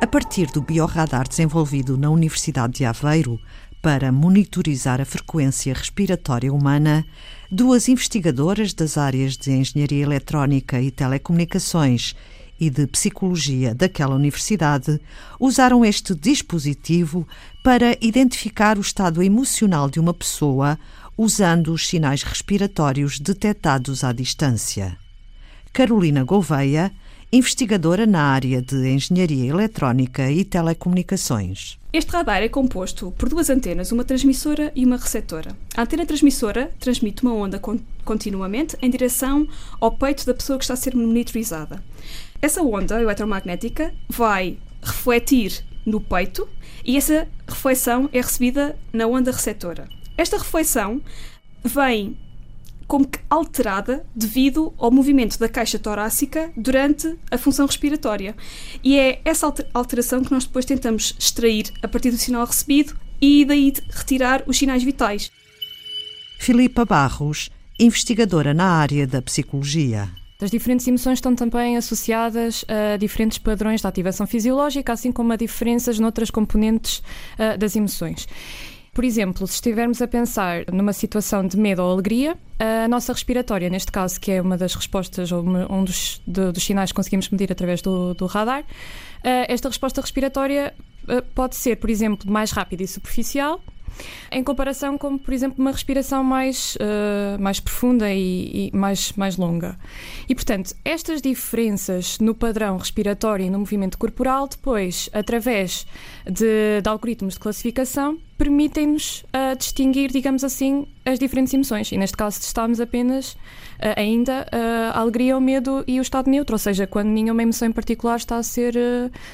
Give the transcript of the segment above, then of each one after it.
A partir do biorradar desenvolvido na Universidade de Aveiro para monitorizar a frequência respiratória humana, duas investigadoras das áreas de Engenharia Eletrónica e Telecomunicações e de Psicologia daquela universidade usaram este dispositivo para identificar o estado emocional de uma pessoa usando os sinais respiratórios detectados à distância. Carolina Gouveia, investigadora na área de Engenharia Eletrónica e Telecomunicações. Este radar é composto por duas antenas, uma transmissora e uma receptora. A antena transmissora transmite uma onda continuamente em direção ao peito da pessoa que está a ser monitorizada. Essa onda eletromagnética vai refletir no peito e essa reflexão é recebida na onda receptora. Esta reflexão vem como que alterada devido ao movimento da caixa torácica durante a função respiratória. E é essa alteração que nós depois tentamos extrair a partir do sinal recebido e daí retirar os sinais vitais. Filipa Barros, investigadora na área da psicologia. As diferentes emoções estão também associadas a diferentes padrões de ativação fisiológica, assim como a diferenças noutras componentes uh, das emoções. Por exemplo, se estivermos a pensar numa situação de medo ou alegria, a nossa respiratória, neste caso, que é uma das respostas ou um dos, de, dos sinais que conseguimos medir através do, do radar, uh, esta resposta respiratória uh, pode ser, por exemplo, mais rápida e superficial, em comparação com, por exemplo, uma respiração mais, uh, mais profunda e, e, mais, mais longa. E, portanto, estas diferenças no padrão respiratório e no movimento corporal, depois, através de, de algoritmos de classificação, permitem-nos uh, distinguir, digamos assim, as diferentes emoções. E neste caso testamos apenas uh, ainda uh, a alegria, o medo e o estado neutro, ou seja, quando nenhuma emoção em particular está a ser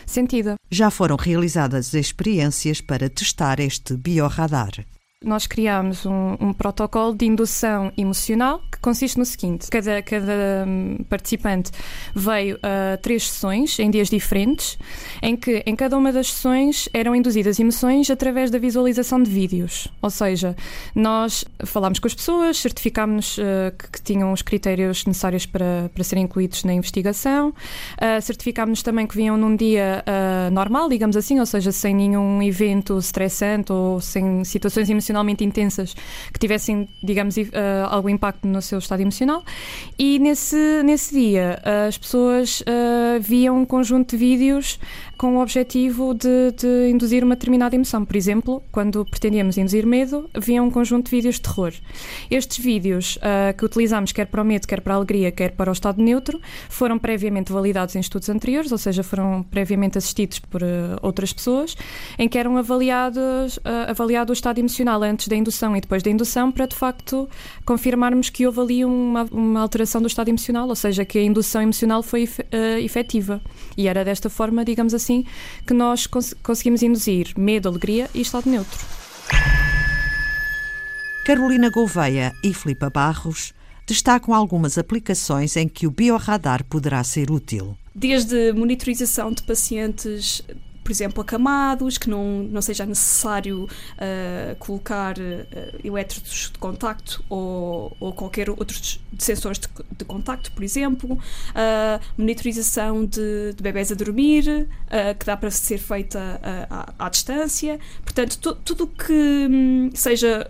sentida. Já foram realizadas experiências para testar este biorradar. Nós criámos um, um, protocolo de indução emocional que consiste no seguinte: cada, cada hum, participante veio a três sessões em dias diferentes, em que em cada uma das sessões eram induzidas emoções através da visualização de vídeos. Ou seja, nós falámos com as pessoas, certificámos uh, que, que, tinham os critérios necessários para, para serem incluídos na investigação, uh, certificámos também que vinham num dia uh, normal, digamos assim, ou seja, sem nenhum evento estressante ou sem situações emocionais emocionalmente intensas que tivessem, digamos, uh, algum impacto no seu estado emocional. E nesse, nesse dia as pessoas uh, viam um conjunto de vídeos com o objetivo de, de, induzir uma determinada emoção. Por exemplo, quando pretendíamos induzir medo, havia um conjunto de vídeos de terror. Estes vídeos uh, que utilizámos, quer para o medo, quer para a alegria, quer para o estado neutro, foram previamente validados em estudos anteriores, ou seja, foram previamente assistidos por uh, outras pessoas, em que eram avaliados, uh, avaliado o estado emocional antes da indução e depois da indução, para de facto confirmarmos que houve ali uma, uma alteração do estado emocional, ou seja, que a indução emocional foi uh, efetiva. E era desta forma, digamos assim, assim que nós cons conseguimos induzir medo, alegria e estado neutro. Carolina Gouveia e Filipa Barros destacam algumas aplicações em que o biorradar poderá ser útil. Desde monitorização de pacientes por exemplo, acamados, que não, não seja necessário uh, colocar uh, elétrodos de contacto ou, ou qualquer outro de sensores de, de contacto, por exemplo, uh, monitorização de, de bebés a dormir, que dá para ser feita à, à distância. Portanto, tudo que um, seja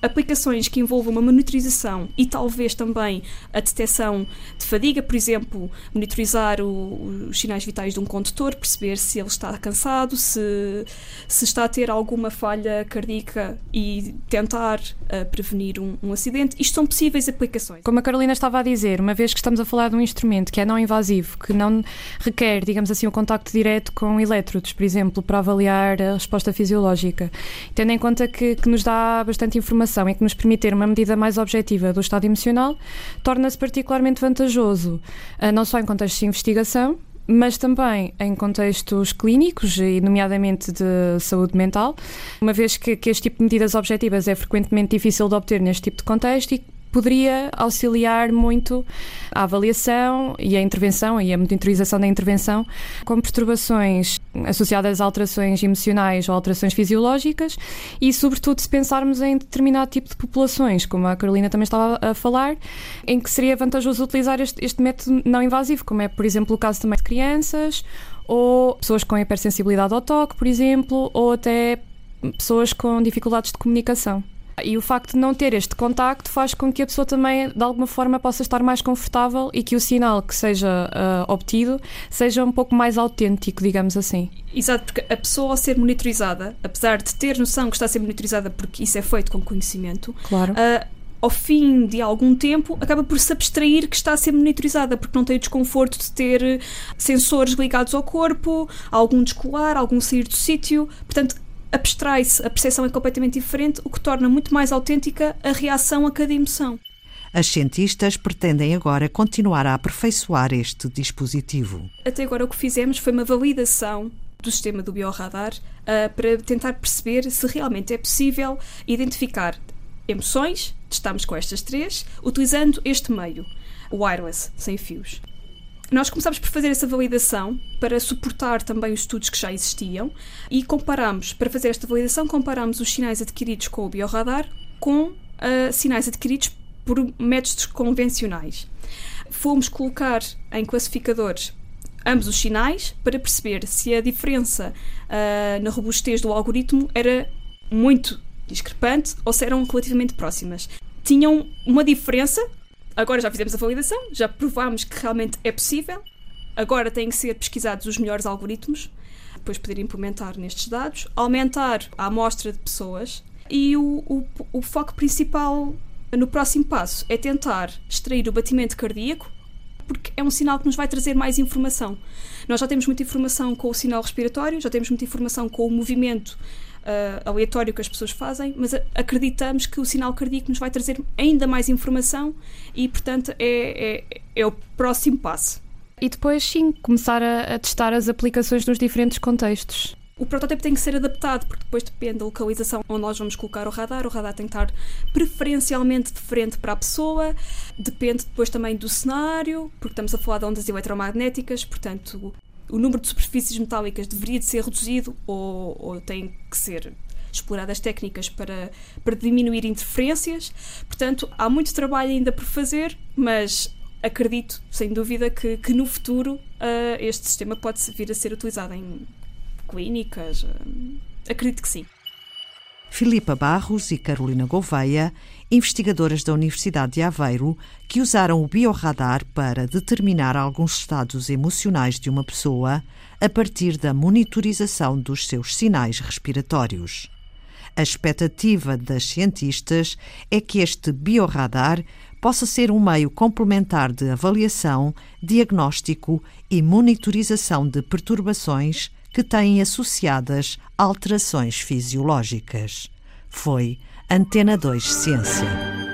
aplicações que envolvam uma monitorização e talvez também a detecção de fadiga, por exemplo, monitorizar o, os sinais vitais de um condutor, perceber se ele está cansado, se, se está a ter alguma falha cardíaca e tentar uh, prevenir um, um, acidente. Isto são possíveis aplicações. Como a Carolina estava a dizer, uma vez que estamos a falar de um instrumento que é não invasivo, que não requer, digamos assim, o um contacto direto com elétrodos, por exemplo, para avaliar a resposta fisiológica, tendo em conta que, que nos dá bastante informação informação e que nos permite ter uma medida mais objetiva do estado emocional, torna-se particularmente vantajoso, eh, não só em contextos de investigação, mas também em contextos clínicos e, nomeadamente, de saúde mental, uma vez que, que, este tipo de medidas objetivas é frequentemente difícil de obter neste tipo de contexto e poderia auxiliar muito a avaliação e a intervenção e a monitorização da intervenção com perturbações associadas a alterações emocionais ou alterações fisiológicas e, sobretudo, se pensarmos em determinado tipo de populações, como a Carolina também estava a falar, em que seria vantajoso utilizar este, este método não invasivo, como é, por exemplo, o caso também de crianças ou pessoas com hipersensibilidade ao toque, por exemplo, ou até pessoas com dificuldades de comunicação. E o facto de não ter este contacto faz com que a pessoa também, de alguma forma, possa estar mais confortável e que o sinal que seja uh, obtido seja um pouco mais autêntico, digamos assim. Exato, porque a pessoa ao ser monitorizada, apesar de ter noção que está a ser monitorizada porque isso é feito com conhecimento, claro. Uh, ao fim de algum tempo, acaba por se abstrair que está a ser monitorizada, porque não tem o desconforto de ter sensores ligados ao corpo, algum descolar, algum sair do sítio. Portanto, abstrai-se, a percepção é completamente diferente, o que torna muito mais autêntica a reação a cada emoção. As cientistas pretendem agora continuar a aperfeiçoar este dispositivo. Até agora o que fizemos foi uma validação do sistema do biorradar uh, para tentar perceber se realmente é possível identificar emoções, testamos com estas três, utilizando este meio, o wireless, sem fios. Nós começámos por fazer essa validação para suportar também os estudos que já existiam e comparamos, para fazer esta validação, comparamos os sinais adquiridos com o biorradar com uh, sinais adquiridos por métodos convencionais. Fomos colocar em classificadores ambos os sinais para perceber se a diferença uh, na robustez do algoritmo era muito discrepante ou se eram relativamente próximas. Tinham uma diferença agora já fizemos a validação, já provámos que realmente é possível. Agora têm que ser pesquisados os melhores algoritmos, depois poder implementar nestes dados, aumentar a amostra de pessoas e o, o, o foco principal no próximo passo é tentar extrair o batimento cardíaco, porque é um sinal que nos vai trazer mais informação. Nós já temos muita informação com o sinal respiratório, já temos muita informação com o movimento uh, aleatório que as pessoas fazem, mas acreditamos que o sinal cardíaco nos vai trazer ainda mais informação e, portanto, é, é, é o próximo passo. E depois, sim, começar a, a testar as aplicações nos diferentes contextos. O protótipo tem que ser adaptado, porque depois depende da localização onde nós vamos colocar o radar. O radar tem que estar preferencialmente de frente para a pessoa, depende depois também do cenário, porque estamos a falar de ondas eletromagnéticas, portanto, o número de superfícies metálicas deveria de ser reduzido ou, ou tem que ser exploradas técnicas para, para diminuir interferências. Portanto, há muito trabalho ainda por fazer, mas acredito, sem dúvida, que, que no futuro uh, este sistema pode vir a ser utilizado em clínicas. Uh, acredito que sim. Filipa Barros e Carolina Gouveia, investigadoras da Universidade de Aveiro, que usaram o biorradar para determinar alguns estados emocionais de uma pessoa a partir da monitorização dos seus sinais respiratórios. A expectativa das cientistas é que este biorradar possa ser um meio complementar de avaliação, diagnóstico e monitorização de perturbações que têm associadas alterações fisiológicas. Foi Antena 2 Ciência.